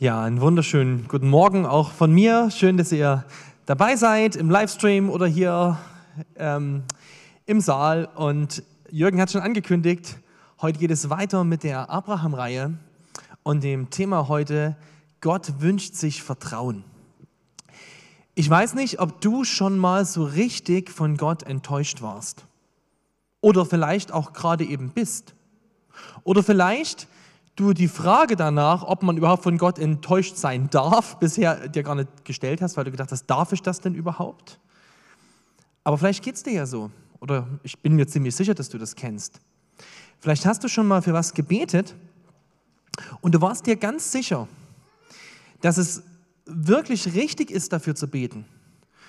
Ja, einen wunderschönen guten Morgen auch von mir. Schön, dass ihr dabei seid im Livestream oder hier ähm, im Saal. Und Jürgen hat schon angekündigt, heute geht es weiter mit der Abraham-Reihe und dem Thema heute, Gott wünscht sich Vertrauen. Ich weiß nicht, ob du schon mal so richtig von Gott enttäuscht warst. Oder vielleicht auch gerade eben bist. Oder vielleicht du die Frage danach, ob man überhaupt von Gott enttäuscht sein darf, bisher dir gar nicht gestellt hast, weil du gedacht hast, darf ich das denn überhaupt? Aber vielleicht geht es dir ja so. Oder ich bin mir ziemlich sicher, dass du das kennst. Vielleicht hast du schon mal für was gebetet und du warst dir ganz sicher, dass es wirklich richtig ist, dafür zu beten.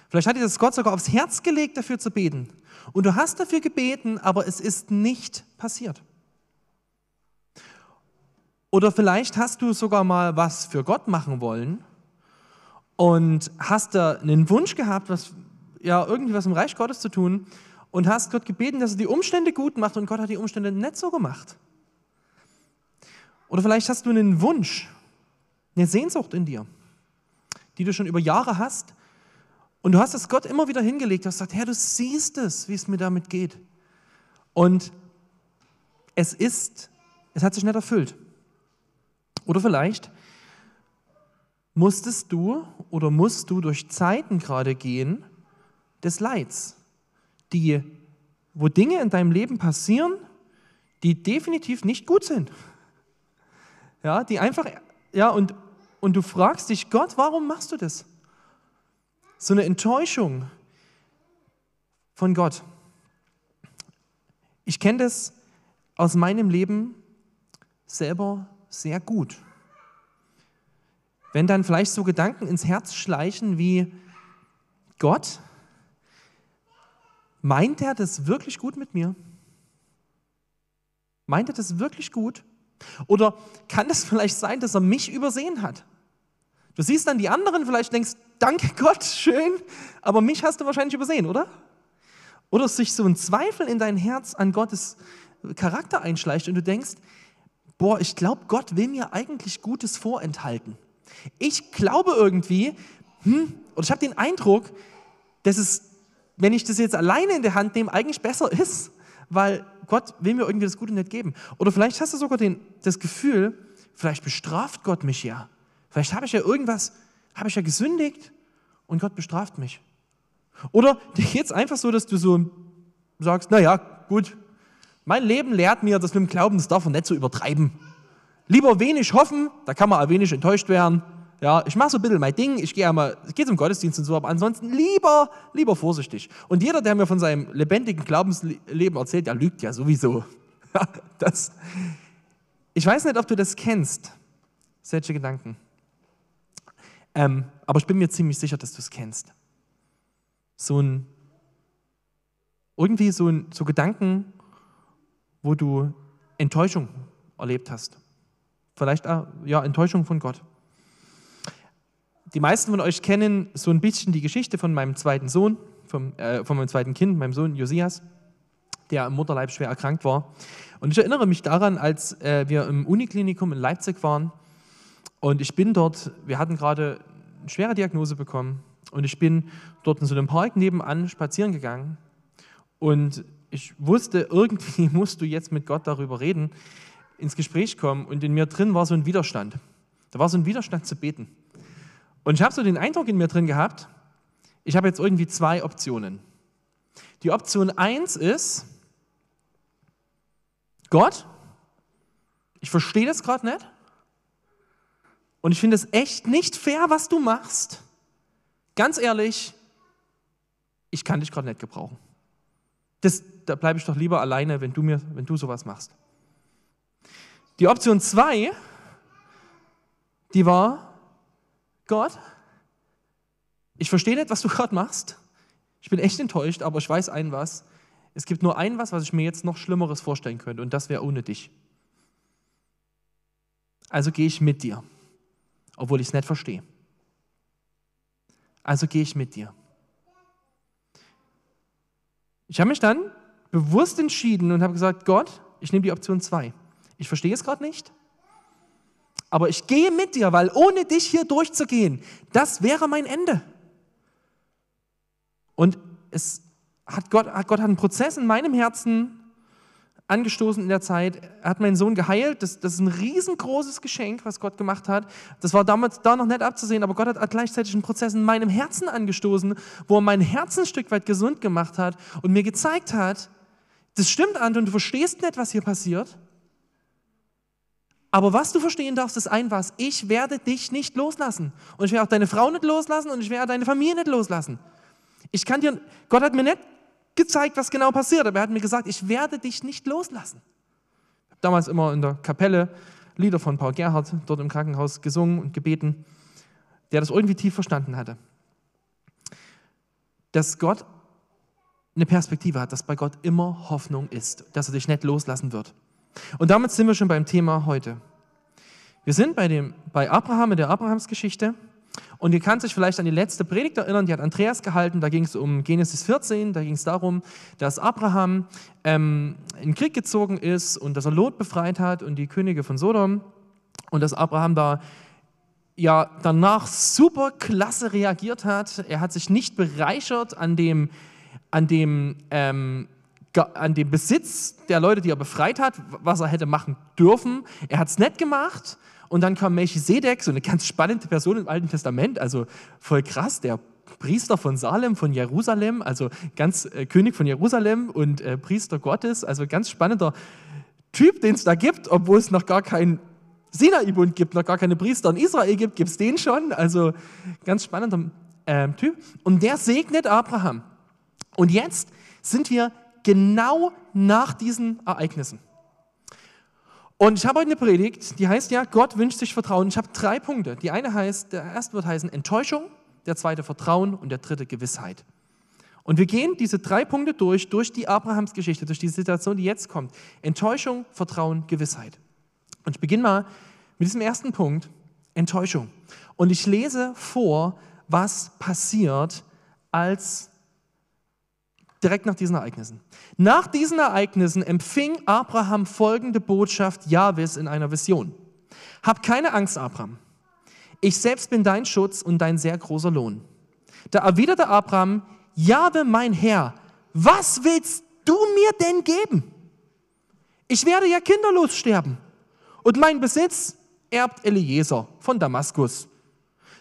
Vielleicht hat dir das Gott sogar aufs Herz gelegt, dafür zu beten. Und du hast dafür gebeten, aber es ist nicht passiert. Oder vielleicht hast du sogar mal was für Gott machen wollen und hast da einen Wunsch gehabt, was, ja, irgendwie was im Reich Gottes zu tun und hast Gott gebeten, dass er die Umstände gut macht und Gott hat die Umstände nicht so gemacht. Oder vielleicht hast du einen Wunsch, eine Sehnsucht in dir, die du schon über Jahre hast und du hast es Gott immer wieder hingelegt, du hast gesagt, Herr, du siehst es, wie es mir damit geht. Und es ist, es hat sich nicht erfüllt. Oder vielleicht musstest du oder musst du durch Zeiten gerade gehen des Leids, die, wo Dinge in deinem Leben passieren, die definitiv nicht gut sind. Ja, die einfach, ja, und, und du fragst dich, Gott, warum machst du das? So eine Enttäuschung von Gott. Ich kenne das aus meinem Leben selber sehr gut. Wenn dann vielleicht so Gedanken ins Herz schleichen wie, Gott, meint er das wirklich gut mit mir? Meint er das wirklich gut? Oder kann es vielleicht sein, dass er mich übersehen hat? Du siehst dann die anderen, vielleicht denkst, danke Gott, schön, aber mich hast du wahrscheinlich übersehen, oder? Oder sich so ein Zweifel in dein Herz an Gottes Charakter einschleicht und du denkst, boah, ich glaube, Gott will mir eigentlich Gutes vorenthalten. Ich glaube irgendwie, hm, oder ich habe den Eindruck, dass es, wenn ich das jetzt alleine in der Hand nehme, eigentlich besser ist, weil Gott will mir irgendwie das Gute nicht geben. Oder vielleicht hast du sogar den, das Gefühl, vielleicht bestraft Gott mich ja. Vielleicht habe ich ja irgendwas, habe ich ja gesündigt und Gott bestraft mich. Oder dir geht es einfach so, dass du so sagst, naja, gut, mein Leben lehrt mir, dass mit dem Glauben, das darf man nicht so übertreiben. Lieber wenig hoffen, da kann man auch wenig enttäuscht werden. Ja, ich mache so ein bisschen mein Ding, ich gehe einmal, es geht zum Gottesdienst und so, aber ansonsten lieber, lieber vorsichtig. Und jeder, der mir von seinem lebendigen Glaubensleben erzählt, der lügt ja sowieso. das, ich weiß nicht, ob du das kennst, solche Gedanken. Ähm, aber ich bin mir ziemlich sicher, dass du es kennst. So ein, irgendwie so, ein, so Gedanken, wo du Enttäuschung erlebt hast. Vielleicht auch, ja, Enttäuschung von Gott. Die meisten von euch kennen so ein bisschen die Geschichte von meinem zweiten Sohn, vom, äh, von meinem zweiten Kind, meinem Sohn Josias, der im Mutterleib schwer erkrankt war. Und ich erinnere mich daran, als äh, wir im Uniklinikum in Leipzig waren und ich bin dort, wir hatten gerade eine schwere Diagnose bekommen und ich bin dort in so einem Park nebenan spazieren gegangen und ich wusste, irgendwie musst du jetzt mit Gott darüber reden, ins Gespräch kommen und in mir drin war so ein Widerstand. Da war so ein Widerstand zu beten. Und ich habe so den Eindruck in mir drin gehabt, ich habe jetzt irgendwie zwei Optionen. Die Option eins ist, Gott, ich verstehe das gerade nicht und ich finde es echt nicht fair, was du machst. Ganz ehrlich, ich kann dich gerade nicht gebrauchen. Das, da bleibe ich doch lieber alleine, wenn du, mir, wenn du sowas machst. Die Option 2, die war, Gott, ich verstehe nicht, was du gerade machst. Ich bin echt enttäuscht, aber ich weiß ein was. Es gibt nur ein was, was ich mir jetzt noch Schlimmeres vorstellen könnte, und das wäre ohne dich. Also gehe ich mit dir, obwohl ich es nicht verstehe. Also gehe ich mit dir. Ich habe mich dann bewusst entschieden und habe gesagt, Gott, ich nehme die Option 2. Ich verstehe es gerade nicht, aber ich gehe mit dir, weil ohne dich hier durchzugehen, das wäre mein Ende. Und es hat Gott, Gott hat einen Prozess in meinem Herzen angestoßen in der Zeit. Er hat meinen Sohn geheilt. Das, das, ist ein riesengroßes Geschenk, was Gott gemacht hat. Das war damals da noch nicht abzusehen, aber Gott hat gleichzeitig einen Prozess in meinem Herzen angestoßen, wo er mein Herz ein Stück weit gesund gemacht hat und mir gezeigt hat, das stimmt, Anton, du verstehst nicht, was hier passiert. Aber was du verstehen darfst, ist ein was. Ich werde dich nicht loslassen. Und ich werde auch deine Frau nicht loslassen und ich werde deine Familie nicht loslassen. Ich kann dir, Gott hat mir nicht gezeigt, was genau passiert, aber er hat mir gesagt, ich werde dich nicht loslassen. Ich habe damals immer in der Kapelle Lieder von Paul Gerhardt dort im Krankenhaus gesungen und gebeten, der das irgendwie tief verstanden hatte. Dass Gott eine Perspektive hat, dass bei Gott immer Hoffnung ist, dass er dich nicht loslassen wird. Und damit sind wir schon beim Thema heute. Wir sind bei, dem, bei Abraham in der Abrahamsgeschichte und ihr könnt euch vielleicht an die letzte Predigt erinnern, die hat Andreas gehalten, da ging es um Genesis 14, da ging es darum, dass Abraham ähm, in den Krieg gezogen ist und dass er Lot befreit hat und die Könige von Sodom und dass Abraham da ja danach super klasse reagiert hat. Er hat sich nicht bereichert an dem, an dem ähm, an dem Besitz der Leute, die er befreit hat, was er hätte machen dürfen. Er hat es nicht gemacht. Und dann kam Melchisedek, so eine ganz spannende Person im Alten Testament, also voll krass, der Priester von Salem, von Jerusalem, also ganz äh, König von Jerusalem und äh, Priester Gottes, also ganz spannender Typ, den es da gibt, obwohl es noch gar keinen Sinai-Bund gibt, noch gar keine Priester in Israel gibt, gibt es den schon, also ganz spannender äh, Typ. Und der segnet Abraham. Und jetzt sind wir genau nach diesen Ereignissen. Und ich habe heute eine Predigt, die heißt ja, Gott wünscht sich Vertrauen. Ich habe drei Punkte. Die eine heißt, der erste wird heißen Enttäuschung, der zweite Vertrauen und der dritte Gewissheit. Und wir gehen diese drei Punkte durch, durch die Abrahams-Geschichte, durch die Situation, die jetzt kommt. Enttäuschung, Vertrauen, Gewissheit. Und ich beginne mal mit diesem ersten Punkt, Enttäuschung. Und ich lese vor, was passiert, als direkt nach diesen Ereignissen. Nach diesen Ereignissen empfing Abraham folgende Botschaft Jahwes in einer Vision. Hab keine Angst, Abraham. Ich selbst bin dein Schutz und dein sehr großer Lohn. Da erwiderte Abraham, Jahwe, mein Herr, was willst du mir denn geben? Ich werde ja kinderlos sterben und mein Besitz erbt Eliezer von Damaskus.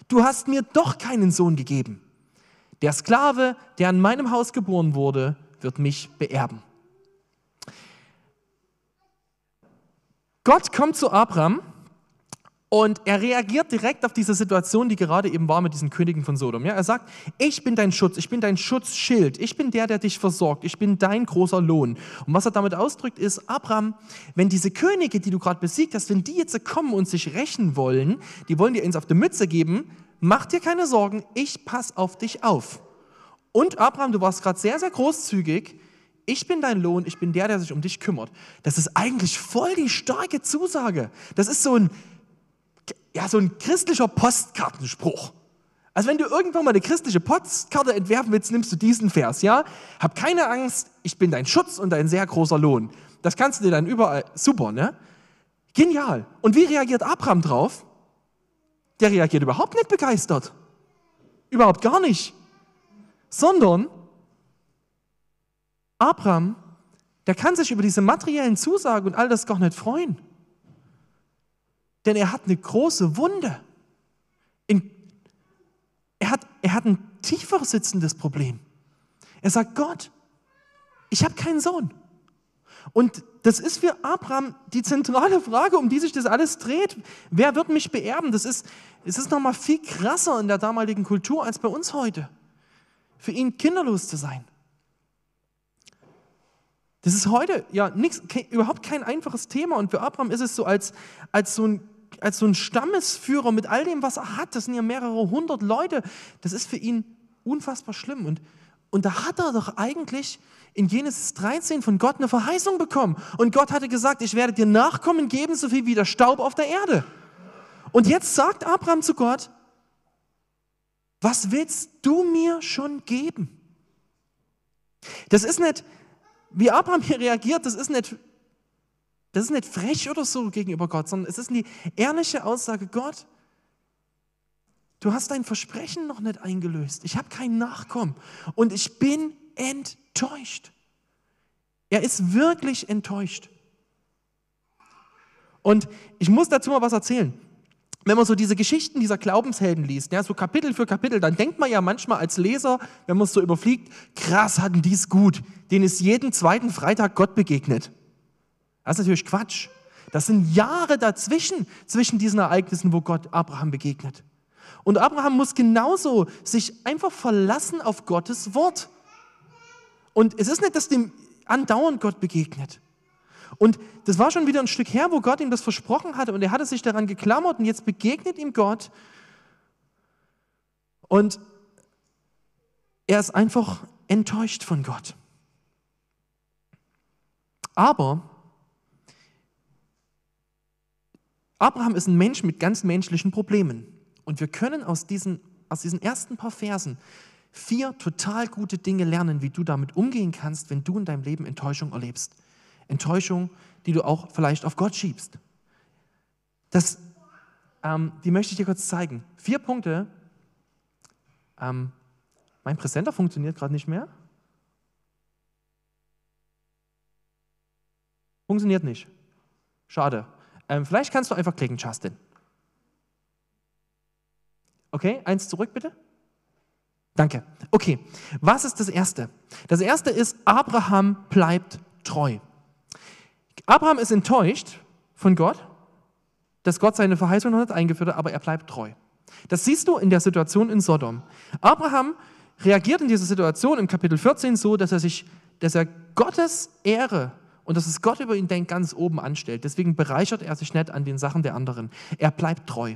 Du hast mir doch keinen Sohn gegeben. Der Sklave, der an meinem Haus geboren wurde, wird mich beerben. Gott kommt zu Abraham und er reagiert direkt auf diese Situation, die gerade eben war mit diesen Königen von Sodom. Ja, er sagt, ich bin dein Schutz, ich bin dein Schutzschild, ich bin der, der dich versorgt, ich bin dein großer Lohn. Und was er damit ausdrückt ist, Abraham, wenn diese Könige, die du gerade besiegt hast, wenn die jetzt kommen und sich rächen wollen, die wollen dir eins auf die Mütze geben, mach dir keine Sorgen, ich pass auf dich auf. Und Abraham, du warst gerade sehr, sehr großzügig. Ich bin dein Lohn, ich bin der, der sich um dich kümmert. Das ist eigentlich voll die starke Zusage. Das ist so ein, ja, so ein christlicher Postkartenspruch. Also wenn du irgendwann mal eine christliche Postkarte entwerfen willst, nimmst du diesen Vers, ja? Hab keine Angst, ich bin dein Schutz und dein sehr großer Lohn. Das kannst du dir dann überall, super, ne? Genial. Und wie reagiert Abraham drauf? Der reagiert überhaupt nicht begeistert. Überhaupt gar nicht. Sondern Abraham, der kann sich über diese materiellen Zusagen und all das gar nicht freuen. Denn er hat eine große Wunde. In, er, hat, er hat ein tiefer sitzendes Problem. Er sagt, Gott, ich habe keinen Sohn. Und das ist für Abraham die zentrale Frage, um die sich das alles dreht. Wer wird mich beerben? Das ist, es ist nochmal viel krasser in der damaligen Kultur als bei uns heute. Für ihn kinderlos zu sein. Das ist heute ja nix, überhaupt kein einfaches Thema. Und für Abraham ist es so als, als, so ein, als so ein Stammesführer mit all dem, was er hat. Das sind ja mehrere hundert Leute. Das ist für ihn unfassbar schlimm. Und, und da hat er doch eigentlich in Genesis 13 von Gott eine Verheißung bekommen. Und Gott hatte gesagt, ich werde dir Nachkommen geben, so viel wie der Staub auf der Erde. Und jetzt sagt Abraham zu Gott, was willst du mir schon geben? Das ist nicht, wie Abraham hier reagiert, das ist nicht Das ist nicht frech oder so gegenüber Gott, sondern es ist die ehrliche Aussage, Gott, du hast dein Versprechen noch nicht eingelöst. Ich habe kein Nachkommen und ich bin enttäuscht. Er ist wirklich enttäuscht. Und ich muss dazu mal was erzählen. Wenn man so diese Geschichten dieser Glaubenshelden liest, ja, so Kapitel für Kapitel, dann denkt man ja manchmal als Leser, wenn man es so überfliegt, krass hatten die es gut. Denen ist jeden zweiten Freitag Gott begegnet. Das ist natürlich Quatsch. Das sind Jahre dazwischen, zwischen diesen Ereignissen, wo Gott Abraham begegnet. Und Abraham muss genauso sich einfach verlassen auf Gottes Wort. Und es ist nicht, dass dem andauernd Gott begegnet. Und das war schon wieder ein Stück her, wo Gott ihm das versprochen hatte und er hatte sich daran geklammert und jetzt begegnet ihm Gott und er ist einfach enttäuscht von Gott. Aber Abraham ist ein Mensch mit ganz menschlichen Problemen und wir können aus diesen, aus diesen ersten paar Versen vier total gute Dinge lernen, wie du damit umgehen kannst, wenn du in deinem Leben Enttäuschung erlebst. Enttäuschung, die du auch vielleicht auf Gott schiebst. Das, ähm, die möchte ich dir kurz zeigen. Vier Punkte. Ähm, mein Präsenter funktioniert gerade nicht mehr. Funktioniert nicht. Schade. Ähm, vielleicht kannst du einfach klicken, Justin. Okay, eins zurück bitte. Danke. Okay, was ist das Erste? Das Erste ist, Abraham bleibt treu. Abraham ist enttäuscht von Gott, dass Gott seine Verheißung noch nicht eingeführt hat, aber er bleibt treu. Das siehst du in der Situation in Sodom. Abraham reagiert in dieser Situation im Kapitel 14 so, dass er sich, dass er Gottes Ehre und dass es Gott über ihn denkt, ganz oben anstellt. Deswegen bereichert er sich nicht an den Sachen der anderen. Er bleibt treu.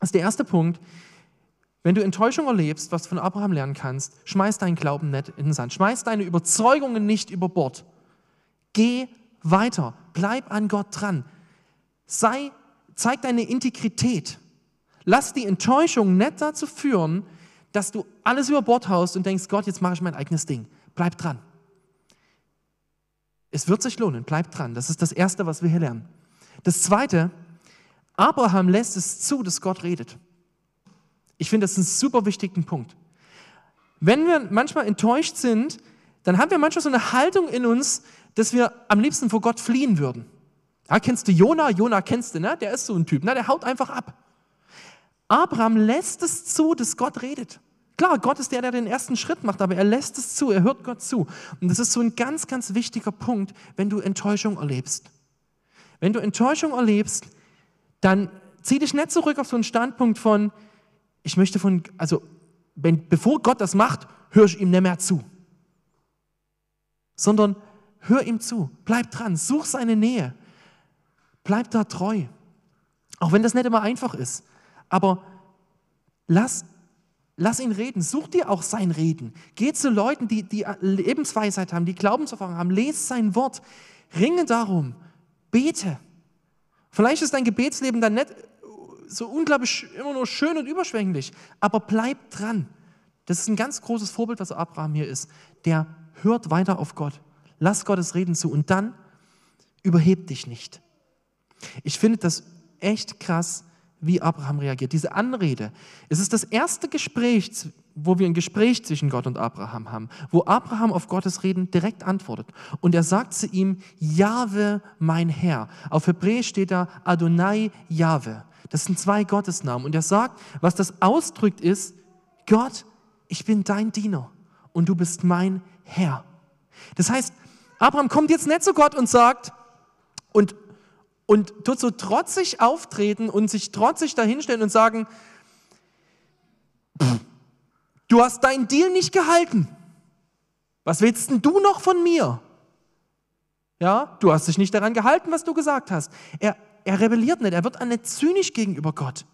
Das ist der erste Punkt. Wenn du Enttäuschung erlebst, was du von Abraham lernen kannst, schmeiß deinen Glauben nicht in den Sand. Schmeiß deine Überzeugungen nicht über Bord. Geh weiter. Bleib an Gott dran. Sei, zeig deine Integrität. Lass die Enttäuschung nicht dazu führen, dass du alles über Bord haust und denkst, Gott, jetzt mache ich mein eigenes Ding. Bleib dran. Es wird sich lohnen, bleib dran. Das ist das Erste, was wir hier lernen. Das Zweite, Abraham lässt es zu, dass Gott redet. Ich finde, das ist ein super wichtigen Punkt. Wenn wir manchmal enttäuscht sind, dann haben wir manchmal so eine Haltung in uns, dass wir am liebsten vor Gott fliehen würden. Ja, kennst du Jona? Jona kennst du, ne? Der ist so ein Typ, ne? Der haut einfach ab. Abraham lässt es zu, dass Gott redet. Klar, Gott ist der, der den ersten Schritt macht, aber er lässt es zu, er hört Gott zu. Und das ist so ein ganz, ganz wichtiger Punkt, wenn du Enttäuschung erlebst. Wenn du Enttäuschung erlebst, dann zieh dich nicht zurück auf so einen Standpunkt von, ich möchte von, also, wenn, bevor Gott das macht, höre ich ihm nicht mehr zu. Sondern Hör ihm zu, bleib dran, such seine Nähe, bleib da treu. Auch wenn das nicht immer einfach ist. Aber lass, lass ihn reden, such dir auch sein Reden. Geh zu Leuten, die, die Lebensweisheit haben, die Glaubenserfahrung haben, lese sein Wort, ringe darum, bete. Vielleicht ist dein Gebetsleben dann nicht so unglaublich immer nur schön und überschwänglich, aber bleib dran. Das ist ein ganz großes Vorbild, was Abraham hier ist. Der hört weiter auf Gott. Lass Gottes Reden zu und dann überheb dich nicht. Ich finde das echt krass, wie Abraham reagiert. Diese Anrede, es ist das erste Gespräch, wo wir ein Gespräch zwischen Gott und Abraham haben, wo Abraham auf Gottes Reden direkt antwortet. Und er sagt zu ihm, Jahwe, mein Herr. Auf Hebräisch steht da Adonai Jahwe. Das sind zwei Gottesnamen. Und er sagt, was das ausdrückt ist, Gott, ich bin dein Diener und du bist mein Herr. Das heißt, Abraham kommt jetzt nicht zu Gott und sagt, und, und tut so trotzig auftreten und sich trotzig dahinstellen und sagen, du hast deinen Deal nicht gehalten. Was willst denn du noch von mir? Ja, du hast dich nicht daran gehalten, was du gesagt hast. Er, er rebelliert nicht, er wird nicht zynisch gegenüber Gott,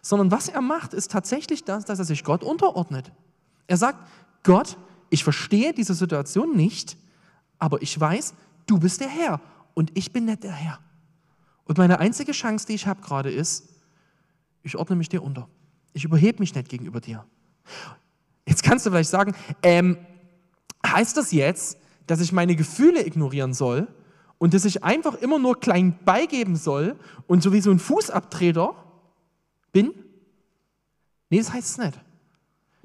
sondern was er macht, ist tatsächlich das, dass er sich Gott unterordnet. Er sagt, Gott, ich verstehe diese Situation nicht, aber ich weiß, du bist der Herr und ich bin nicht der Herr. Und meine einzige Chance, die ich habe gerade ist, ich ordne mich dir unter. Ich überhebe mich nicht gegenüber dir. Jetzt kannst du vielleicht sagen, ähm, heißt das jetzt, dass ich meine Gefühle ignorieren soll und dass ich einfach immer nur klein beigeben soll und so wie so ein Fußabtreter bin? Nee, das heißt es nicht.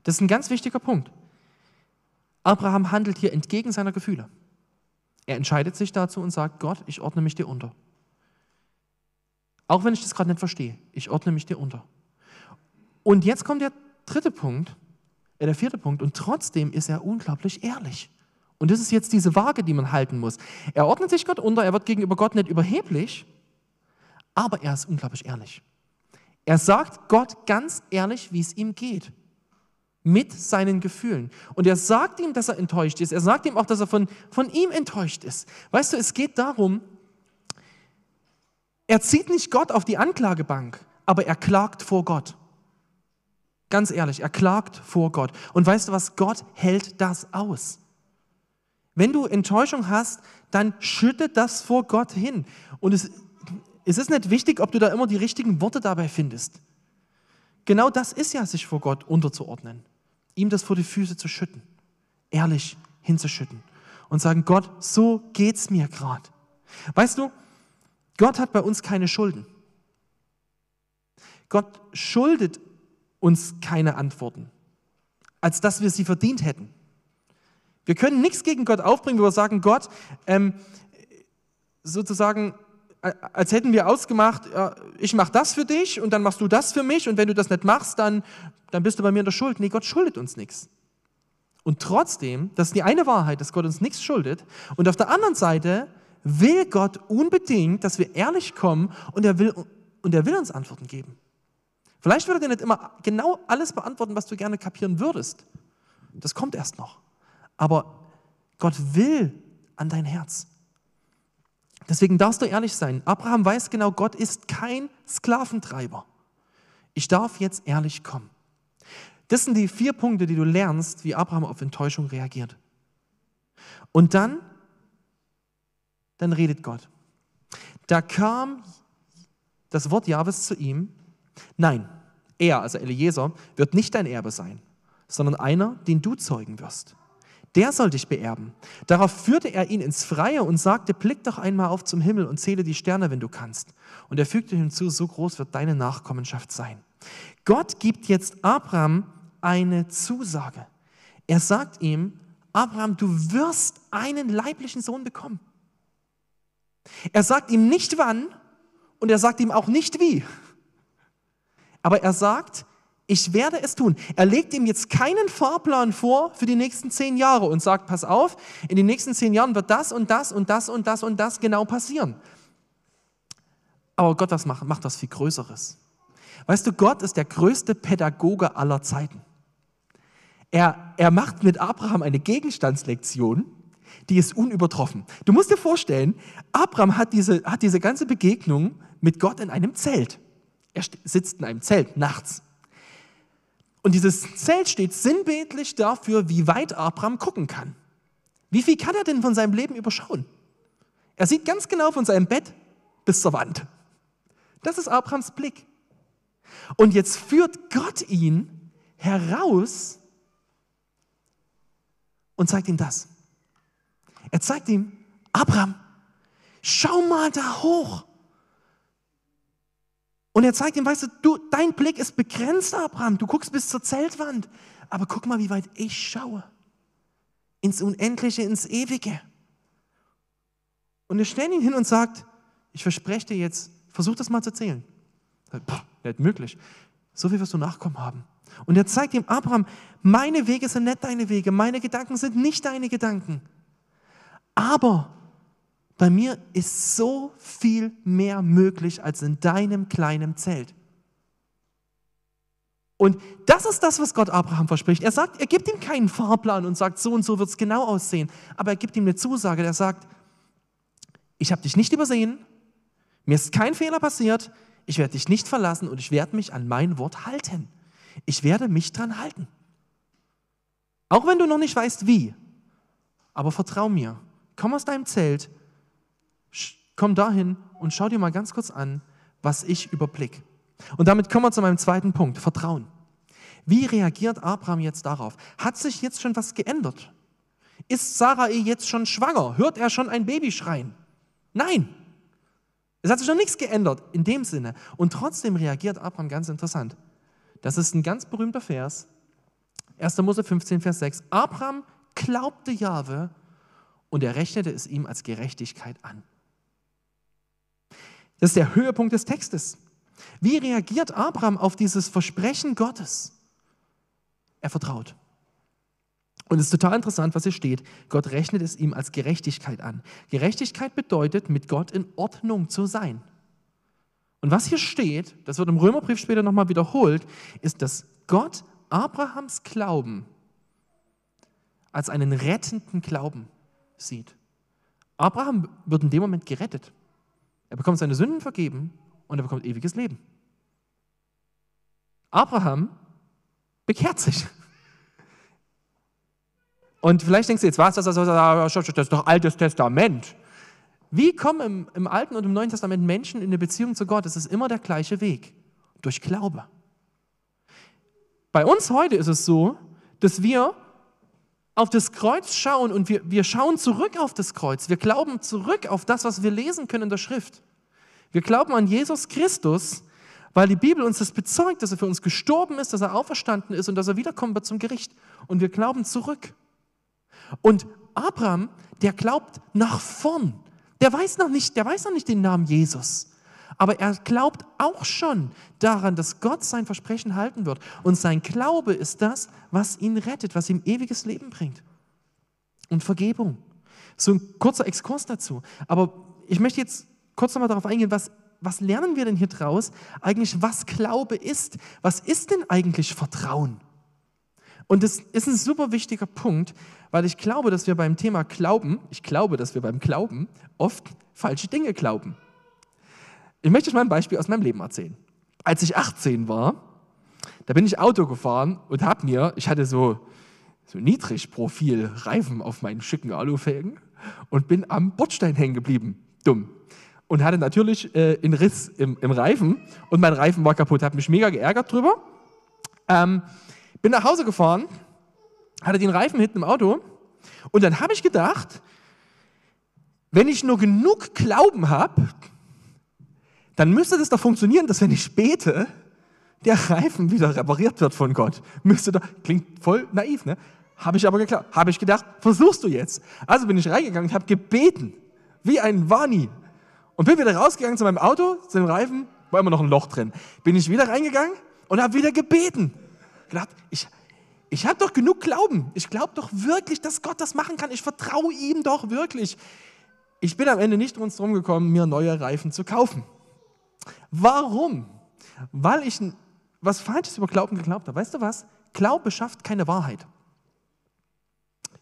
Das ist ein ganz wichtiger Punkt. Abraham handelt hier entgegen seiner Gefühle. Er entscheidet sich dazu und sagt, Gott, ich ordne mich dir unter. Auch wenn ich das gerade nicht verstehe, ich ordne mich dir unter. Und jetzt kommt der dritte Punkt, äh, der vierte Punkt, und trotzdem ist er unglaublich ehrlich. Und das ist jetzt diese Waage, die man halten muss. Er ordnet sich Gott unter, er wird gegenüber Gott nicht überheblich, aber er ist unglaublich ehrlich. Er sagt Gott ganz ehrlich, wie es ihm geht. Mit seinen Gefühlen. Und er sagt ihm, dass er enttäuscht ist. Er sagt ihm auch, dass er von, von ihm enttäuscht ist. Weißt du, es geht darum, er zieht nicht Gott auf die Anklagebank, aber er klagt vor Gott. Ganz ehrlich, er klagt vor Gott. Und weißt du was? Gott hält das aus. Wenn du Enttäuschung hast, dann schütte das vor Gott hin. Und es, es ist nicht wichtig, ob du da immer die richtigen Worte dabei findest. Genau das ist ja, sich vor Gott unterzuordnen. Ihm das vor die Füße zu schütten. Ehrlich hinzuschütten. Und sagen, Gott, so geht's mir gerade. Weißt du, Gott hat bei uns keine Schulden. Gott schuldet uns keine Antworten, als dass wir sie verdient hätten. Wir können nichts gegen Gott aufbringen, wo wir sagen, Gott, ähm, sozusagen, als hätten wir ausgemacht, ja, ich mache das für dich und dann machst du das für mich und wenn du das nicht machst, dann, dann bist du bei mir in der Schuld. Nee, Gott schuldet uns nichts. Und trotzdem, das ist die eine Wahrheit, dass Gott uns nichts schuldet. Und auf der anderen Seite will Gott unbedingt, dass wir ehrlich kommen und er will, und er will uns Antworten geben. Vielleicht würde er nicht immer genau alles beantworten, was du gerne kapieren würdest. Das kommt erst noch. Aber Gott will an dein Herz. Deswegen darfst du ehrlich sein. Abraham weiß genau, Gott ist kein Sklaventreiber. Ich darf jetzt ehrlich kommen. Das sind die vier Punkte, die du lernst, wie Abraham auf Enttäuschung reagiert. Und dann, dann redet Gott. Da kam das Wort Jahwes zu ihm. Nein, er, also Eliezer, wird nicht dein Erbe sein, sondern einer, den du zeugen wirst der soll dich beerben. Darauf führte er ihn ins Freie und sagte, blick doch einmal auf zum Himmel und zähle die Sterne, wenn du kannst. Und er fügte hinzu, so groß wird deine Nachkommenschaft sein. Gott gibt jetzt Abraham eine Zusage. Er sagt ihm, Abraham, du wirst einen leiblichen Sohn bekommen. Er sagt ihm nicht wann und er sagt ihm auch nicht wie. Aber er sagt, ich werde es tun. Er legt ihm jetzt keinen Fahrplan vor für die nächsten zehn Jahre und sagt, pass auf, in den nächsten zehn Jahren wird das und das und das und das und das genau passieren. Aber Gott was macht, macht was viel Größeres. Weißt du, Gott ist der größte Pädagoge aller Zeiten. Er, er macht mit Abraham eine Gegenstandslektion, die ist unübertroffen. Du musst dir vorstellen, Abraham hat diese, hat diese ganze Begegnung mit Gott in einem Zelt. Er sitzt in einem Zelt nachts. Und dieses Zelt steht sinnbildlich dafür, wie weit Abraham gucken kann. Wie viel kann er denn von seinem Leben überschauen? Er sieht ganz genau von seinem Bett bis zur Wand. Das ist Abrahams Blick. Und jetzt führt Gott ihn heraus und zeigt ihm das. Er zeigt ihm, Abraham, schau mal da hoch. Und er zeigt ihm, weißt du, du, dein Blick ist begrenzt, Abraham. Du guckst bis zur Zeltwand. Aber guck mal, wie weit ich schaue. Ins Unendliche, ins Ewige. Und er stellt ihn hin und sagt, ich verspreche dir jetzt, versuch das mal zu zählen. Puh, nicht möglich. So viel wirst du Nachkommen haben. Und er zeigt ihm, Abraham, meine Wege sind nicht deine Wege, meine Gedanken sind nicht deine Gedanken. Aber bei mir ist so viel mehr möglich als in deinem kleinen Zelt. Und das ist das, was Gott Abraham verspricht. Er sagt, er gibt ihm keinen Fahrplan und sagt, so und so wird es genau aussehen. Aber er gibt ihm eine Zusage. Er sagt, ich habe dich nicht übersehen, mir ist kein Fehler passiert, ich werde dich nicht verlassen und ich werde mich an mein Wort halten. Ich werde mich dran halten. Auch wenn du noch nicht weißt, wie. Aber vertrau mir. Komm aus deinem Zelt Komm dahin und schau dir mal ganz kurz an, was ich überblick. Und damit kommen wir zu meinem zweiten Punkt, Vertrauen. Wie reagiert Abraham jetzt darauf? Hat sich jetzt schon was geändert? Ist Sarai jetzt schon schwanger? Hört er schon ein Baby schreien? Nein. Es hat sich noch nichts geändert in dem Sinne. Und trotzdem reagiert Abraham ganz interessant. Das ist ein ganz berühmter Vers. 1. Mose 15, Vers 6. Abraham glaubte Jahwe und er rechnete es ihm als Gerechtigkeit an. Das ist der Höhepunkt des Textes. Wie reagiert Abraham auf dieses Versprechen Gottes? Er vertraut. Und es ist total interessant, was hier steht. Gott rechnet es ihm als Gerechtigkeit an. Gerechtigkeit bedeutet, mit Gott in Ordnung zu sein. Und was hier steht, das wird im Römerbrief später nochmal wiederholt, ist, dass Gott Abrahams Glauben als einen rettenden Glauben sieht. Abraham wird in dem Moment gerettet. Er bekommt seine Sünden vergeben und er bekommt ewiges Leben. Abraham bekehrt sich. Und vielleicht denkst du jetzt, was, das, das, das, das ist doch Altes Testament. Wie kommen im, im Alten und im Neuen Testament Menschen in eine Beziehung zu Gott? Es ist immer der gleiche Weg, durch Glaube. Bei uns heute ist es so, dass wir auf das Kreuz schauen und wir, wir schauen zurück auf das Kreuz. Wir glauben zurück auf das, was wir lesen können in der Schrift. Wir glauben an Jesus Christus, weil die Bibel uns das bezeugt, dass er für uns gestorben ist, dass er auferstanden ist und dass er wiederkommen wird zum Gericht. Und wir glauben zurück. Und Abraham, der glaubt nach vorn. Der weiß noch nicht, der weiß noch nicht den Namen Jesus. Aber er glaubt auch schon daran, dass Gott sein Versprechen halten wird. Und sein Glaube ist das, was ihn rettet, was ihm ewiges Leben bringt. Und Vergebung. So ein kurzer Exkurs dazu. Aber ich möchte jetzt kurz nochmal darauf eingehen, was, was lernen wir denn hier draus? Eigentlich, was Glaube ist. Was ist denn eigentlich Vertrauen? Und das ist ein super wichtiger Punkt, weil ich glaube, dass wir beim Thema Glauben, ich glaube, dass wir beim Glauben oft falsche Dinge glauben. Ich möchte euch mal ein Beispiel aus meinem Leben erzählen. Als ich 18 war, da bin ich Auto gefahren und habe mir, ich hatte so, so Niedrigprofil-Reifen auf meinen schicken Alufelgen und bin am Bordstein hängen geblieben. Dumm. Und hatte natürlich äh, einen Riss im, im, Reifen und mein Reifen war kaputt. Habe mich mega geärgert drüber. Ähm, bin nach Hause gefahren, hatte den Reifen hinten im Auto und dann habe ich gedacht, wenn ich nur genug Glauben habe, dann müsste das doch funktionieren, dass wenn ich bete, der Reifen wieder repariert wird von Gott. Müsste doch, klingt voll naiv, ne? Habe ich aber geglaubt. Habe ich gedacht, versuchst du jetzt. Also bin ich reingegangen und habe gebeten, wie ein Wani. Und bin wieder rausgegangen zu meinem Auto, zu dem Reifen, war immer noch ein Loch drin. Bin ich wieder reingegangen und habe wieder gebeten. Gedacht, ich, ich habe doch genug Glauben. Ich glaube doch wirklich, dass Gott das machen kann. Ich vertraue ihm doch wirklich. Ich bin am Ende nicht drum gekommen, mir neue Reifen zu kaufen. Warum? Weil ich was Falsches über Glauben geglaubt habe. Weißt du was? Glaube schafft keine Wahrheit.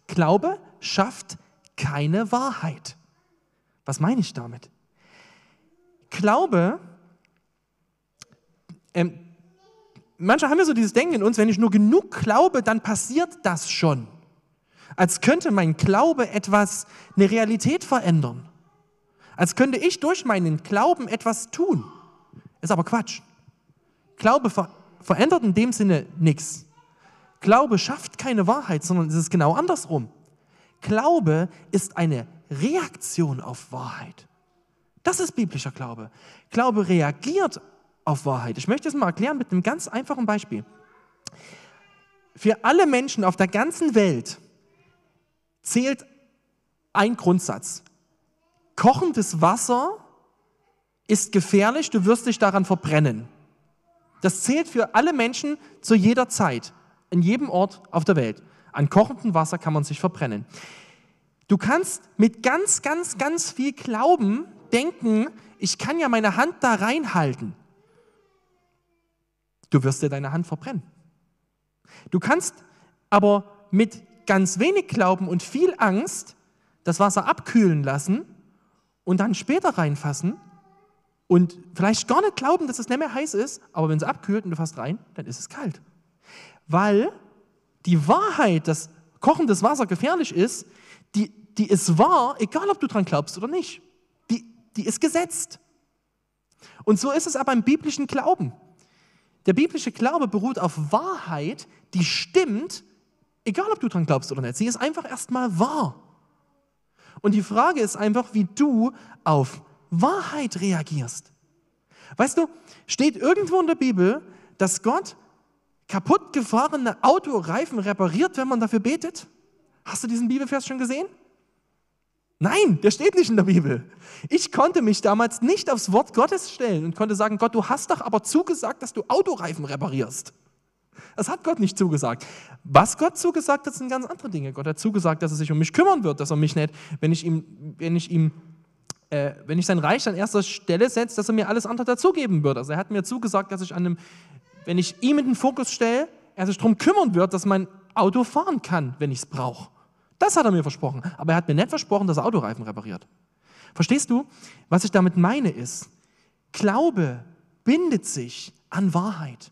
Glaube schafft keine Wahrheit. Was meine ich damit? Glaube, ähm, manche haben ja so dieses Denken in uns, wenn ich nur genug glaube, dann passiert das schon. Als könnte mein Glaube etwas, eine Realität verändern. Als könnte ich durch meinen Glauben etwas tun. Ist aber Quatsch. Glaube ver verändert in dem Sinne nichts. Glaube schafft keine Wahrheit, sondern es ist genau andersrum. Glaube ist eine Reaktion auf Wahrheit. Das ist biblischer Glaube. Glaube reagiert auf Wahrheit. Ich möchte es mal erklären mit einem ganz einfachen Beispiel. Für alle Menschen auf der ganzen Welt zählt ein Grundsatz. Kochendes Wasser ist gefährlich, du wirst dich daran verbrennen. Das zählt für alle Menschen zu jeder Zeit, in jedem Ort auf der Welt. An kochendem Wasser kann man sich verbrennen. Du kannst mit ganz, ganz, ganz viel Glauben denken, ich kann ja meine Hand da reinhalten. Du wirst dir deine Hand verbrennen. Du kannst aber mit ganz wenig Glauben und viel Angst das Wasser abkühlen lassen und dann später reinfassen und vielleicht gar nicht glauben, dass es nicht mehr heiß ist, aber wenn es abkühlt und du fasst rein, dann ist es kalt. Weil die Wahrheit, dass kochendes Wasser gefährlich ist, die, die ist wahr, egal ob du dran glaubst oder nicht. Die, die ist gesetzt. Und so ist es aber im biblischen Glauben. Der biblische Glaube beruht auf Wahrheit, die stimmt, egal ob du dran glaubst oder nicht. Sie ist einfach erstmal wahr. Und die Frage ist einfach, wie du auf Wahrheit reagierst. Weißt du, steht irgendwo in der Bibel, dass Gott kaputt gefahrene Autoreifen repariert, wenn man dafür betet? Hast du diesen Bibelvers schon gesehen? Nein, der steht nicht in der Bibel. Ich konnte mich damals nicht aufs Wort Gottes stellen und konnte sagen, Gott, du hast doch aber zugesagt, dass du Autoreifen reparierst. Das hat Gott nicht zugesagt. Was Gott zugesagt hat, sind ganz andere Dinge. Gott hat zugesagt, dass er sich um mich kümmern wird, dass er mich nicht, wenn ich ihm, wenn ich ihm, äh, wenn ich sein Reich an erster Stelle setze, dass er mir alles andere dazugeben wird. Also er hat mir zugesagt, dass ich an einem, wenn ich ihm in den Fokus stelle, er sich darum kümmern wird, dass mein Auto fahren kann, wenn ich es brauche. Das hat er mir versprochen. Aber er hat mir nicht versprochen, dass er Autoreifen repariert. Verstehst du? Was ich damit meine ist, Glaube bindet sich an Wahrheit.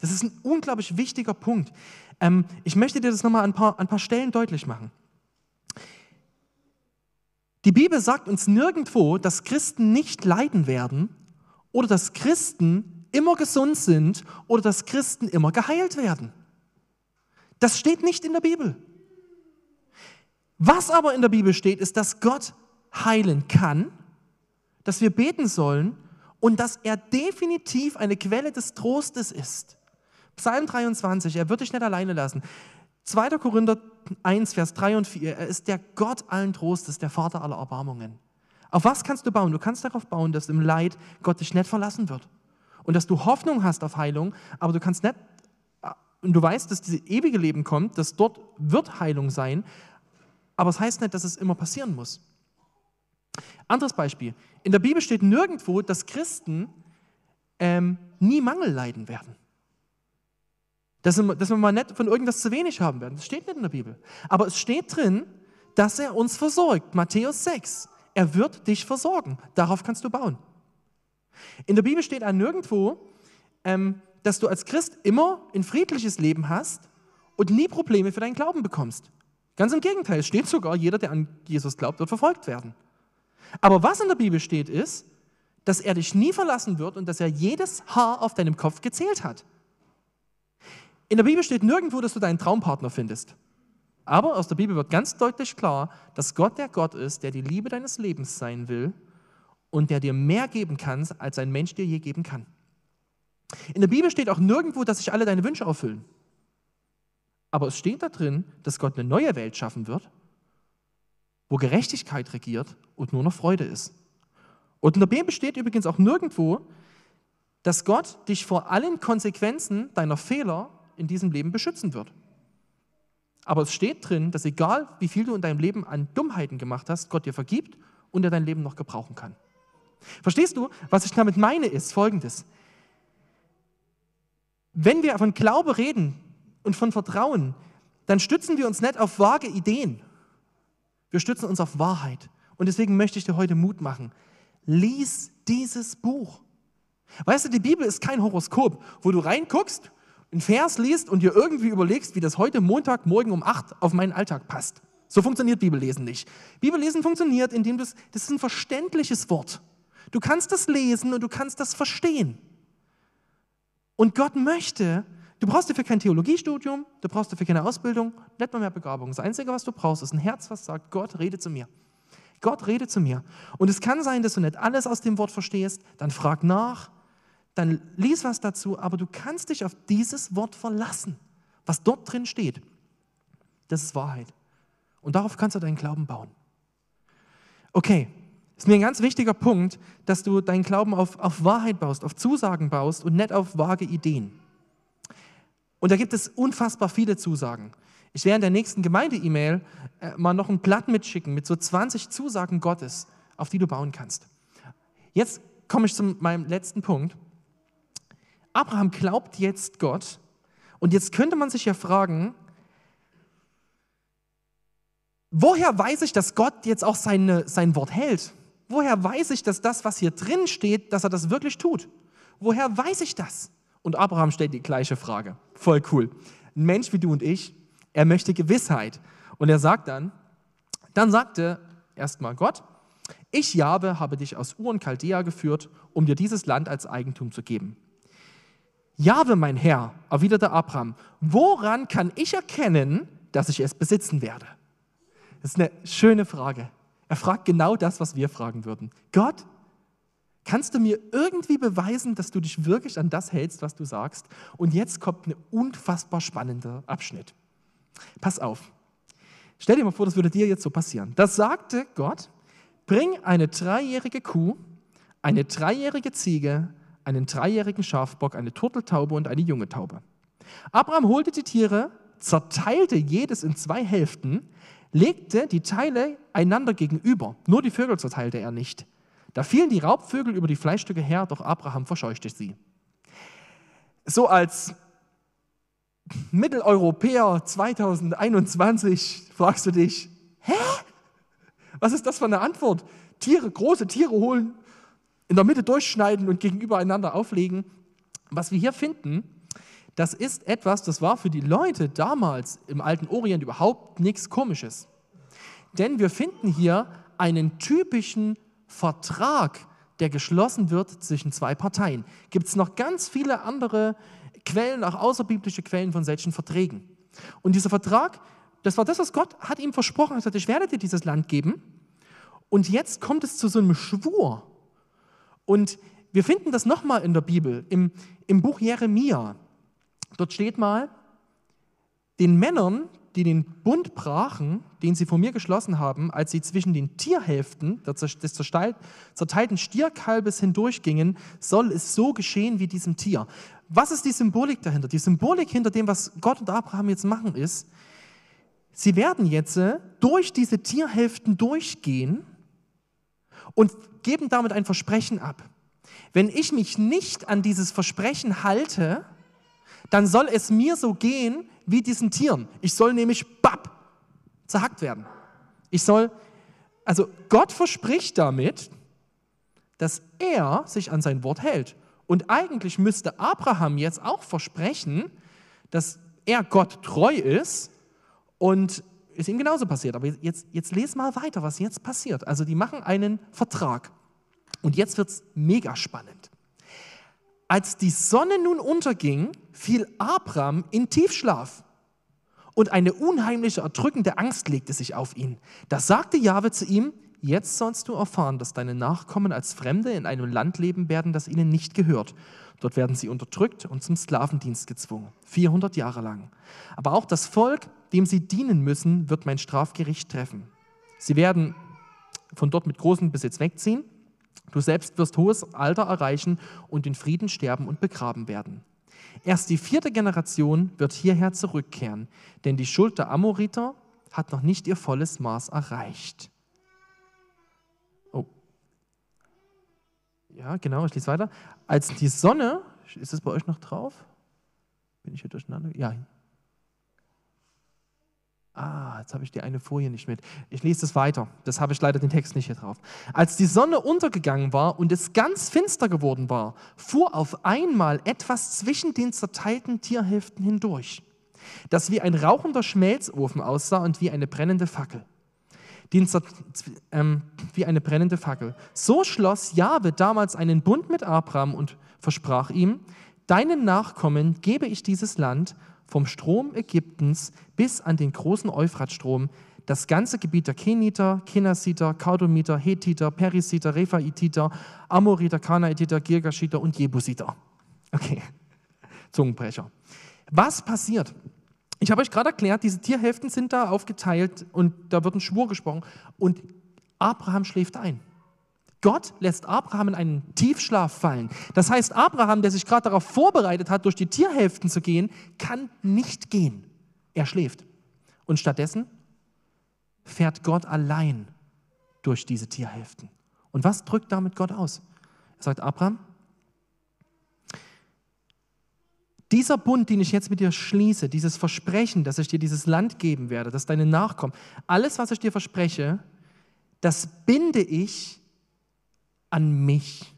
Das ist ein unglaublich wichtiger Punkt. Ähm, ich möchte dir das nochmal an ein, paar, ein paar Stellen deutlich machen. Die Bibel sagt uns nirgendwo, dass Christen nicht leiden werden oder dass Christen immer gesund sind oder dass Christen immer geheilt werden. Das steht nicht in der Bibel. Was aber in der Bibel steht, ist, dass Gott heilen kann, dass wir beten sollen und dass er definitiv eine Quelle des Trostes ist. Psalm 23, er wird dich nicht alleine lassen. 2. Korinther 1, Vers 3 und 4, er ist der Gott allen Trostes, der Vater aller Erbarmungen. Auf was kannst du bauen? Du kannst darauf bauen, dass im Leid Gott dich nicht verlassen wird. Und dass du Hoffnung hast auf Heilung, aber du kannst nicht, und du weißt, dass dieses ewige Leben kommt, dass dort wird Heilung sein, aber es das heißt nicht, dass es immer passieren muss. Anderes Beispiel. In der Bibel steht nirgendwo, dass Christen ähm, nie Mangel leiden werden. Dass wir, dass wir mal nicht von irgendwas zu wenig haben werden. Das steht nicht in der Bibel. Aber es steht drin, dass er uns versorgt. Matthäus 6. Er wird dich versorgen. Darauf kannst du bauen. In der Bibel steht auch nirgendwo, ähm, dass du als Christ immer ein friedliches Leben hast und nie Probleme für deinen Glauben bekommst. Ganz im Gegenteil, es steht sogar, jeder, der an Jesus glaubt, wird verfolgt werden. Aber was in der Bibel steht, ist, dass er dich nie verlassen wird und dass er jedes Haar auf deinem Kopf gezählt hat. In der Bibel steht nirgendwo, dass du deinen Traumpartner findest. Aber aus der Bibel wird ganz deutlich klar, dass Gott der Gott ist, der die Liebe deines Lebens sein will und der dir mehr geben kann, als ein Mensch dir je geben kann. In der Bibel steht auch nirgendwo, dass sich alle deine Wünsche erfüllen. Aber es steht da drin, dass Gott eine neue Welt schaffen wird, wo Gerechtigkeit regiert und nur noch Freude ist. Und in der Bibel steht übrigens auch nirgendwo, dass Gott dich vor allen Konsequenzen deiner Fehler in diesem Leben beschützen wird. Aber es steht drin, dass egal wie viel du in deinem Leben an Dummheiten gemacht hast, Gott dir vergibt und er dein Leben noch gebrauchen kann. Verstehst du, was ich damit meine, ist folgendes. Wenn wir von Glaube reden, und von Vertrauen, dann stützen wir uns nicht auf vage Ideen. Wir stützen uns auf Wahrheit. Und deswegen möchte ich dir heute Mut machen. Lies dieses Buch. Weißt du, die Bibel ist kein Horoskop, wo du reinguckst, einen Vers liest und dir irgendwie überlegst, wie das heute Montagmorgen um 8 auf meinen Alltag passt. So funktioniert Bibellesen nicht. Bibellesen funktioniert, indem du das ist ein verständliches Wort. Du kannst das lesen und du kannst das verstehen. Und Gott möchte, Du brauchst dafür kein Theologiestudium, du brauchst dafür keine Ausbildung, nicht mal mehr Begabung. Das Einzige, was du brauchst, ist ein Herz, was sagt, Gott, rede zu mir. Gott, rede zu mir. Und es kann sein, dass du nicht alles aus dem Wort verstehst, dann frag nach, dann lies was dazu, aber du kannst dich auf dieses Wort verlassen, was dort drin steht. Das ist Wahrheit. Und darauf kannst du deinen Glauben bauen. Okay, ist mir ein ganz wichtiger Punkt, dass du deinen Glauben auf, auf Wahrheit baust, auf Zusagen baust und nicht auf vage Ideen. Und da gibt es unfassbar viele Zusagen. Ich werde in der nächsten Gemeinde-E-Mail äh, mal noch ein Blatt mitschicken mit so 20 Zusagen Gottes, auf die du bauen kannst. Jetzt komme ich zu meinem letzten Punkt. Abraham glaubt jetzt Gott. Und jetzt könnte man sich ja fragen, woher weiß ich, dass Gott jetzt auch seine, sein Wort hält? Woher weiß ich, dass das, was hier drin steht, dass er das wirklich tut? Woher weiß ich das? Und Abraham stellt die gleiche Frage. Voll cool. Ein Mensch wie du und ich, er möchte Gewissheit. Und er sagt dann, dann sagte erstmal Gott, ich, Jabe, habe dich aus Ur und Chaldea geführt, um dir dieses Land als Eigentum zu geben. Jabe, mein Herr, erwiderte Abraham, woran kann ich erkennen, dass ich es besitzen werde? Das ist eine schöne Frage. Er fragt genau das, was wir fragen würden. Gott, kannst du mir irgendwie beweisen, dass du dich wirklich an das hältst, was du sagst? Und jetzt kommt ein unfassbar spannender Abschnitt. Pass auf. Stell dir mal vor, das würde dir jetzt so passieren. Da sagte Gott, bring eine dreijährige Kuh, eine dreijährige Ziege, einen dreijährigen Schafbock, eine Turteltaube und eine junge Taube. Abraham holte die Tiere, zerteilte jedes in zwei Hälften, legte die Teile einander gegenüber. Nur die Vögel zerteilte er nicht. Da fielen die Raubvögel über die Fleischstücke her, doch Abraham verscheuchte sie. So als Mitteleuropäer 2021 fragst du dich, hä? Was ist das für eine Antwort? Tiere, große Tiere holen, in der Mitte durchschneiden und gegenüber einander auflegen. Was wir hier finden, das ist etwas, das war für die Leute damals im alten Orient überhaupt nichts Komisches. Denn wir finden hier einen typischen Vertrag, der geschlossen wird zwischen zwei Parteien. Gibt es noch ganz viele andere Quellen, auch außerbiblische Quellen von solchen Verträgen. Und dieser Vertrag, das war das, was Gott hat ihm versprochen. Er hat gesagt, ich werde dir dieses Land geben. Und jetzt kommt es zu so einem Schwur. Und wir finden das nochmal in der Bibel, im, im Buch Jeremia. Dort steht mal, den Männern, die den Bund brachen, den sie vor mir geschlossen haben, als sie zwischen den Tierhälften des zerteilten Stierkalbes hindurchgingen, soll es so geschehen wie diesem Tier. Was ist die Symbolik dahinter? Die Symbolik hinter dem, was Gott und Abraham jetzt machen, ist, sie werden jetzt äh, durch diese Tierhälften durchgehen und geben damit ein Versprechen ab. Wenn ich mich nicht an dieses Versprechen halte, dann soll es mir so gehen wie diesen Tieren. Ich soll nämlich bap, zerhackt werden. Ich soll, also Gott verspricht damit, dass er sich an sein Wort hält. Und eigentlich müsste Abraham jetzt auch versprechen, dass er Gott treu ist und ist ihm genauso passiert. Aber jetzt, jetzt lese mal weiter, was jetzt passiert. Also die machen einen Vertrag. Und jetzt wird es mega spannend. Als die Sonne nun unterging, fiel Abraham in Tiefschlaf. Und eine unheimliche, erdrückende Angst legte sich auf ihn. Da sagte Jahwe zu ihm, jetzt sollst du erfahren, dass deine Nachkommen als Fremde in einem Land leben werden, das ihnen nicht gehört. Dort werden sie unterdrückt und zum Sklavendienst gezwungen, 400 Jahre lang. Aber auch das Volk, dem sie dienen müssen, wird mein Strafgericht treffen. Sie werden von dort mit großem Besitz wegziehen. Du selbst wirst hohes Alter erreichen und in Frieden sterben und begraben werden. Erst die vierte Generation wird hierher zurückkehren, denn die Schuld der Amoriter hat noch nicht ihr volles Maß erreicht. Oh. Ja, genau, ich lese weiter. Als die Sonne, ist es bei euch noch drauf? Bin ich hier durcheinander? Ja, Ah, jetzt habe ich die eine Folie nicht mit. Ich lese das weiter. Das habe ich leider den Text nicht hier drauf. Als die Sonne untergegangen war und es ganz finster geworden war, fuhr auf einmal etwas zwischen den zerteilten Tierhälften hindurch, das wie ein rauchender Schmelzofen aussah und wie eine brennende Fackel. Ähm, wie eine brennende Fackel. So schloss Jahwe damals einen Bund mit Abraham und versprach ihm: Deinen Nachkommen gebe ich dieses Land vom Strom Ägyptens bis an den großen Euphratstrom, das ganze Gebiet der Keniter, Kenasiter, Kaudomiter, Hethiter, Perisiter, Rephaititer, Amoriter, Kanaititer, Girgashiter und Jebusiter. Okay, Zungenbrecher. Was passiert? Ich habe euch gerade erklärt, diese Tierhälften sind da aufgeteilt und da wird ein Schwur gesprochen und Abraham schläft ein. Gott lässt Abraham in einen Tiefschlaf fallen. Das heißt, Abraham, der sich gerade darauf vorbereitet hat, durch die Tierhälften zu gehen, kann nicht gehen. Er schläft. Und stattdessen fährt Gott allein durch diese Tierhälften. Und was drückt damit Gott aus? Er sagt, Abraham, dieser Bund, den ich jetzt mit dir schließe, dieses Versprechen, dass ich dir dieses Land geben werde, dass deine Nachkommen, alles, was ich dir verspreche, das binde ich an mich.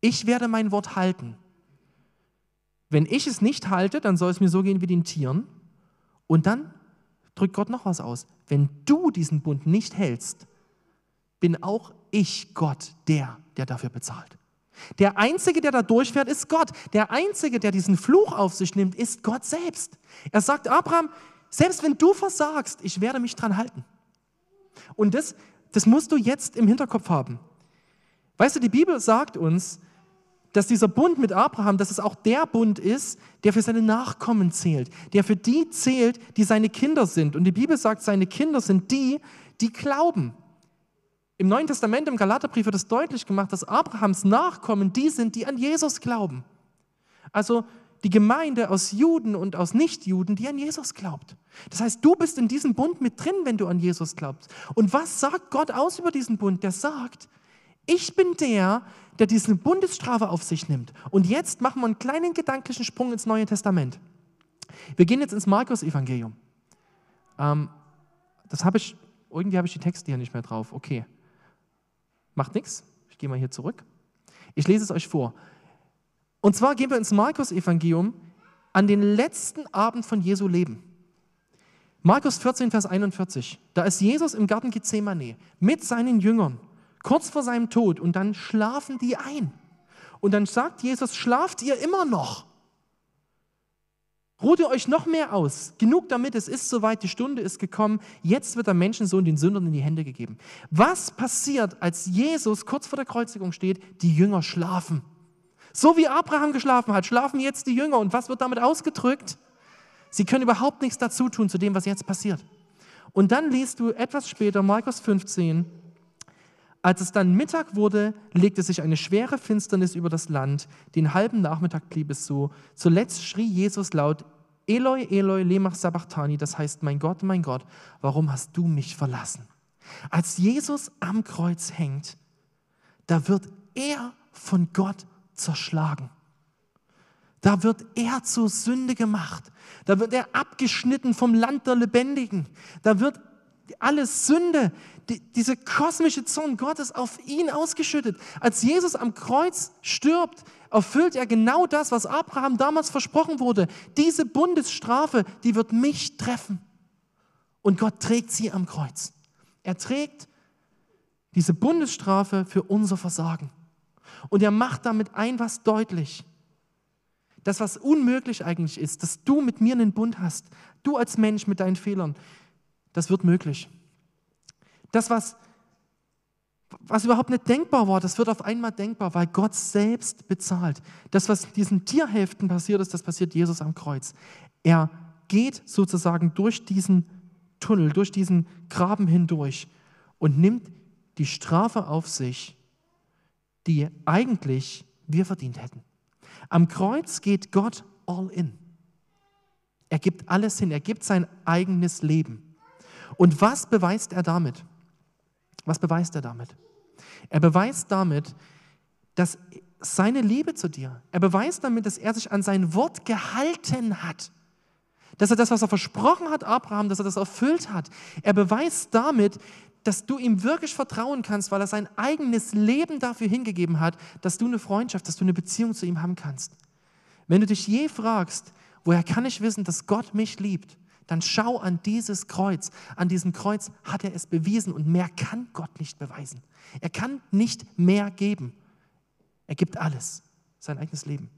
Ich werde mein Wort halten. Wenn ich es nicht halte, dann soll es mir so gehen wie den Tieren. Und dann drückt Gott noch was aus. Wenn du diesen Bund nicht hältst, bin auch ich Gott der, der dafür bezahlt. Der Einzige, der da durchfährt, ist Gott. Der Einzige, der diesen Fluch auf sich nimmt, ist Gott selbst. Er sagt, Abraham, selbst wenn du versagst, ich werde mich dran halten. Und das, das musst du jetzt im Hinterkopf haben. Weißt du, die Bibel sagt uns, dass dieser Bund mit Abraham, dass es auch der Bund ist, der für seine Nachkommen zählt, der für die zählt, die seine Kinder sind. Und die Bibel sagt, seine Kinder sind die, die glauben. Im Neuen Testament, im Galaterbrief wird es deutlich gemacht, dass Abrahams Nachkommen die sind, die an Jesus glauben. Also die Gemeinde aus Juden und aus Nichtjuden, die an Jesus glaubt. Das heißt, du bist in diesem Bund mit drin, wenn du an Jesus glaubst. Und was sagt Gott aus über diesen Bund? Der sagt, ich bin der, der diese Bundesstrafe auf sich nimmt. Und jetzt machen wir einen kleinen gedanklichen Sprung ins Neue Testament. Wir gehen jetzt ins Markus-Evangelium. Ähm, das habe ich, irgendwie habe ich die Texte hier nicht mehr drauf. Okay. Macht nichts. Ich gehe mal hier zurück. Ich lese es euch vor. Und zwar gehen wir ins Markus-Evangelium an den letzten Abend von Jesu Leben. Markus 14, Vers 41. Da ist Jesus im Garten Gethsemane mit seinen Jüngern kurz vor seinem Tod und dann schlafen die ein. Und dann sagt Jesus, schlaft ihr immer noch? Ruht ihr euch noch mehr aus? Genug damit, es ist soweit, die Stunde ist gekommen, jetzt wird der Menschensohn den Sündern in die Hände gegeben. Was passiert, als Jesus kurz vor der Kreuzigung steht? Die Jünger schlafen. So wie Abraham geschlafen hat, schlafen jetzt die Jünger. Und was wird damit ausgedrückt? Sie können überhaupt nichts dazu tun zu dem, was jetzt passiert. Und dann liest du etwas später, Markus 15, als es dann Mittag wurde, legte sich eine schwere Finsternis über das Land. Den halben Nachmittag blieb es so. Zuletzt schrie Jesus laut, Eloi, Eloi, lemach sabachthani, das heißt, mein Gott, mein Gott, warum hast du mich verlassen? Als Jesus am Kreuz hängt, da wird er von Gott zerschlagen. Da wird er zur Sünde gemacht. Da wird er abgeschnitten vom Land der Lebendigen. Da wird alle Sünde, die, diese kosmische Zorn Gottes auf ihn ausgeschüttet. Als Jesus am Kreuz stirbt, erfüllt er genau das, was Abraham damals versprochen wurde. Diese Bundesstrafe, die wird mich treffen. Und Gott trägt sie am Kreuz. Er trägt diese Bundesstrafe für unser Versagen. Und er macht damit ein was deutlich. Das, was unmöglich eigentlich ist, dass du mit mir einen Bund hast, du als Mensch mit deinen Fehlern, das wird möglich. Das, was, was überhaupt nicht denkbar war, das wird auf einmal denkbar, weil Gott selbst bezahlt. Das, was diesen Tierhälften passiert ist, das passiert Jesus am Kreuz. Er geht sozusagen durch diesen Tunnel, durch diesen Graben hindurch und nimmt die Strafe auf sich, die eigentlich wir verdient hätten. Am Kreuz geht Gott all in. Er gibt alles hin, er gibt sein eigenes Leben. Und was beweist er damit? Was beweist er damit? Er beweist damit, dass seine Liebe zu dir, er beweist damit, dass er sich an sein Wort gehalten hat. Dass er das, was er versprochen hat, Abraham, dass er das erfüllt hat. Er beweist damit, dass du ihm wirklich vertrauen kannst, weil er sein eigenes Leben dafür hingegeben hat, dass du eine Freundschaft, dass du eine Beziehung zu ihm haben kannst. Wenn du dich je fragst, woher kann ich wissen, dass Gott mich liebt, dann schau an dieses Kreuz. An diesem Kreuz hat er es bewiesen und mehr kann Gott nicht beweisen. Er kann nicht mehr geben. Er gibt alles, sein eigenes Leben.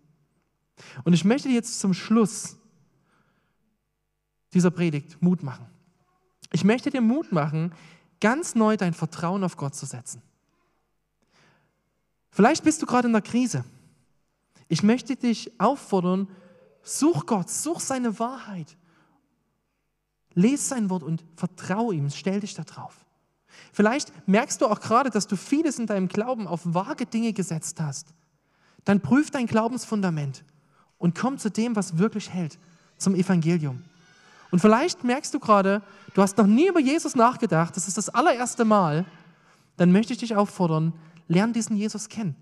Und ich möchte dir jetzt zum Schluss dieser Predigt Mut machen. Ich möchte dir Mut machen, ganz neu dein Vertrauen auf Gott zu setzen. Vielleicht bist du gerade in der Krise. Ich möchte dich auffordern, such Gott, such seine Wahrheit. Lies sein Wort und vertraue ihm, stell dich da drauf. Vielleicht merkst du auch gerade, dass du vieles in deinem Glauben auf vage Dinge gesetzt hast. Dann prüf dein Glaubensfundament und komm zu dem, was wirklich hält, zum Evangelium. Und vielleicht merkst du gerade, du hast noch nie über Jesus nachgedacht, das ist das allererste Mal. Dann möchte ich dich auffordern, lern diesen Jesus kennen.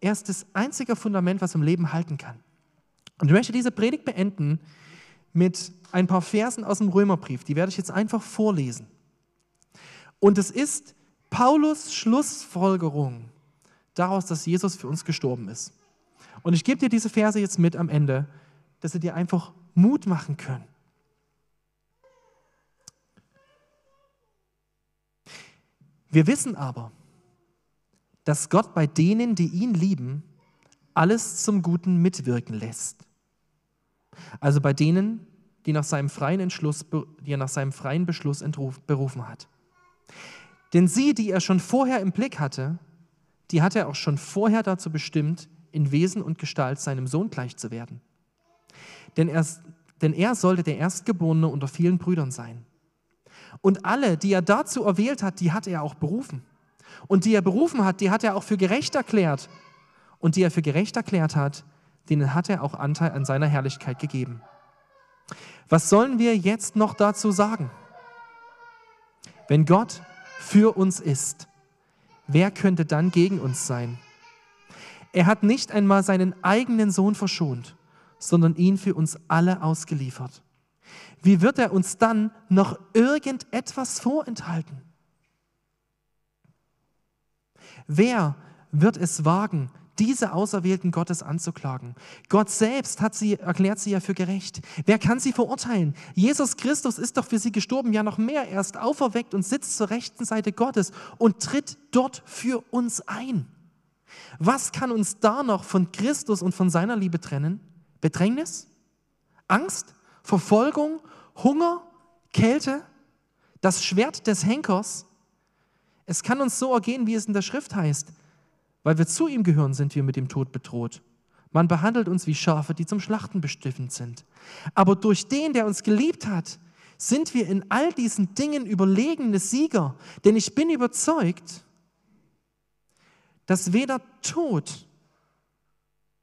Er ist das einzige Fundament, was im Leben halten kann. Und ich möchte diese Predigt beenden mit ein paar Versen aus dem Römerbrief. Die werde ich jetzt einfach vorlesen. Und es ist Paulus Schlussfolgerung daraus, dass Jesus für uns gestorben ist. Und ich gebe dir diese Verse jetzt mit am Ende, dass sie dir einfach Mut machen können. Wir wissen aber, dass Gott bei denen, die ihn lieben, alles zum Guten mitwirken lässt. Also bei denen, die, nach seinem freien Entschluss, die er nach seinem freien Beschluss berufen hat. Denn sie, die er schon vorher im Blick hatte, die hat er auch schon vorher dazu bestimmt, in Wesen und Gestalt seinem Sohn gleich zu werden. Denn er, denn er sollte der Erstgeborene unter vielen Brüdern sein. Und alle, die er dazu erwählt hat, die hat er auch berufen. Und die er berufen hat, die hat er auch für gerecht erklärt. Und die er für gerecht erklärt hat, denen hat er auch Anteil an seiner Herrlichkeit gegeben. Was sollen wir jetzt noch dazu sagen? Wenn Gott für uns ist, wer könnte dann gegen uns sein? Er hat nicht einmal seinen eigenen Sohn verschont, sondern ihn für uns alle ausgeliefert. Wie wird er uns dann noch irgendetwas vorenthalten? Wer wird es wagen, diese Auserwählten Gottes anzuklagen. Gott selbst hat sie, erklärt sie ja für gerecht. Wer kann sie verurteilen? Jesus Christus ist doch für sie gestorben, ja noch mehr. Er ist auferweckt und sitzt zur rechten Seite Gottes und tritt dort für uns ein. Was kann uns da noch von Christus und von seiner Liebe trennen? Bedrängnis? Angst? Verfolgung? Hunger? Kälte? Das Schwert des Henkers? Es kann uns so ergehen, wie es in der Schrift heißt. Weil wir zu ihm gehören, sind wir mit dem Tod bedroht. Man behandelt uns wie Schafe, die zum Schlachten bestimmt sind. Aber durch den, der uns geliebt hat, sind wir in all diesen Dingen überlegene Sieger. Denn ich bin überzeugt, dass weder Tod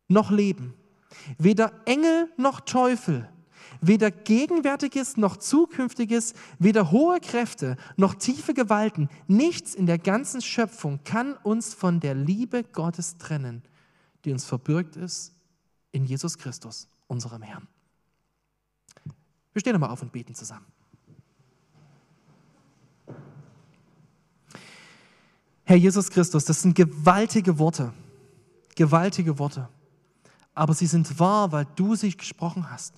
noch Leben, weder Engel noch Teufel, weder Gegenwärtiges noch Zukünftiges, weder hohe Kräfte noch tiefe Gewalten, nichts in der ganzen Schöpfung kann uns von der Liebe Gottes trennen, die uns verbürgt ist in Jesus Christus, unserem Herrn. Wir stehen nochmal auf und beten zusammen. Herr Jesus Christus, das sind gewaltige Worte, gewaltige Worte, aber sie sind wahr, weil du sie gesprochen hast.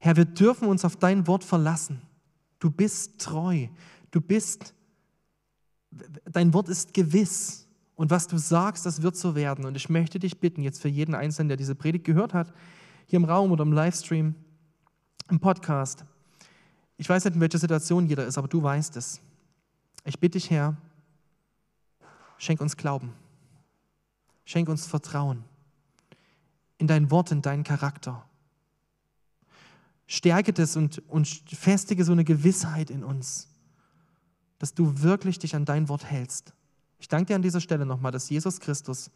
Herr, wir dürfen uns auf dein Wort verlassen. Du bist treu. Du bist, dein Wort ist gewiss. Und was du sagst, das wird so werden. Und ich möchte dich bitten, jetzt für jeden Einzelnen, der diese Predigt gehört hat, hier im Raum oder im Livestream, im Podcast. Ich weiß nicht, in welcher Situation jeder ist, aber du weißt es. Ich bitte dich, Herr, schenk uns Glauben. Schenk uns Vertrauen in dein Wort, in deinen Charakter. Stärke das und, und festige so eine Gewissheit in uns, dass du wirklich dich an dein Wort hältst. Ich danke dir an dieser Stelle nochmal, dass Jesus Christus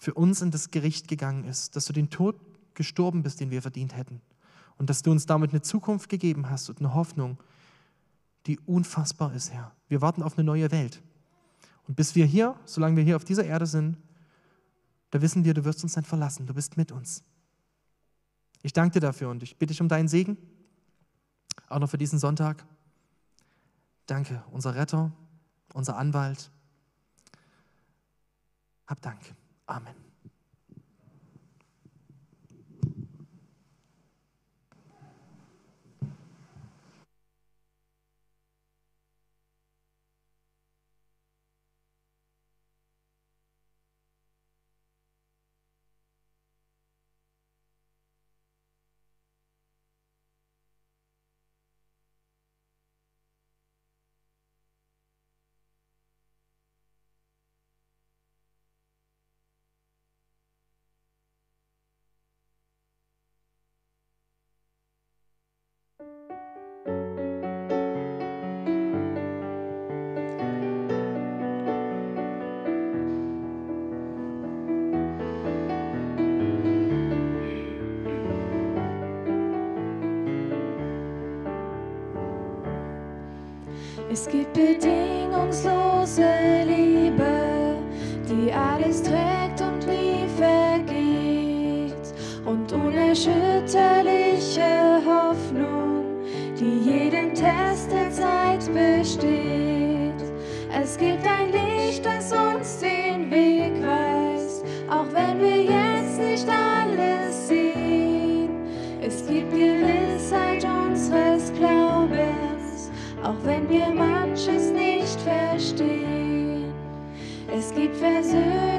für uns in das Gericht gegangen ist, dass du den Tod gestorben bist, den wir verdient hätten. Und dass du uns damit eine Zukunft gegeben hast und eine Hoffnung, die unfassbar ist, Herr. Wir warten auf eine neue Welt. Und bis wir hier, solange wir hier auf dieser Erde sind, da wissen wir, du wirst uns nicht verlassen, du bist mit uns. Ich danke dir dafür und ich bitte dich um deinen Segen, auch noch für diesen Sonntag. Danke, unser Retter, unser Anwalt. Hab Dank. Amen. Es gibt bedingungslose Liebe, die alles trägt und nie vergeht. Und unerschütterliche Hoffnung, die jedem Test der Zeit besteht. Es gibt Es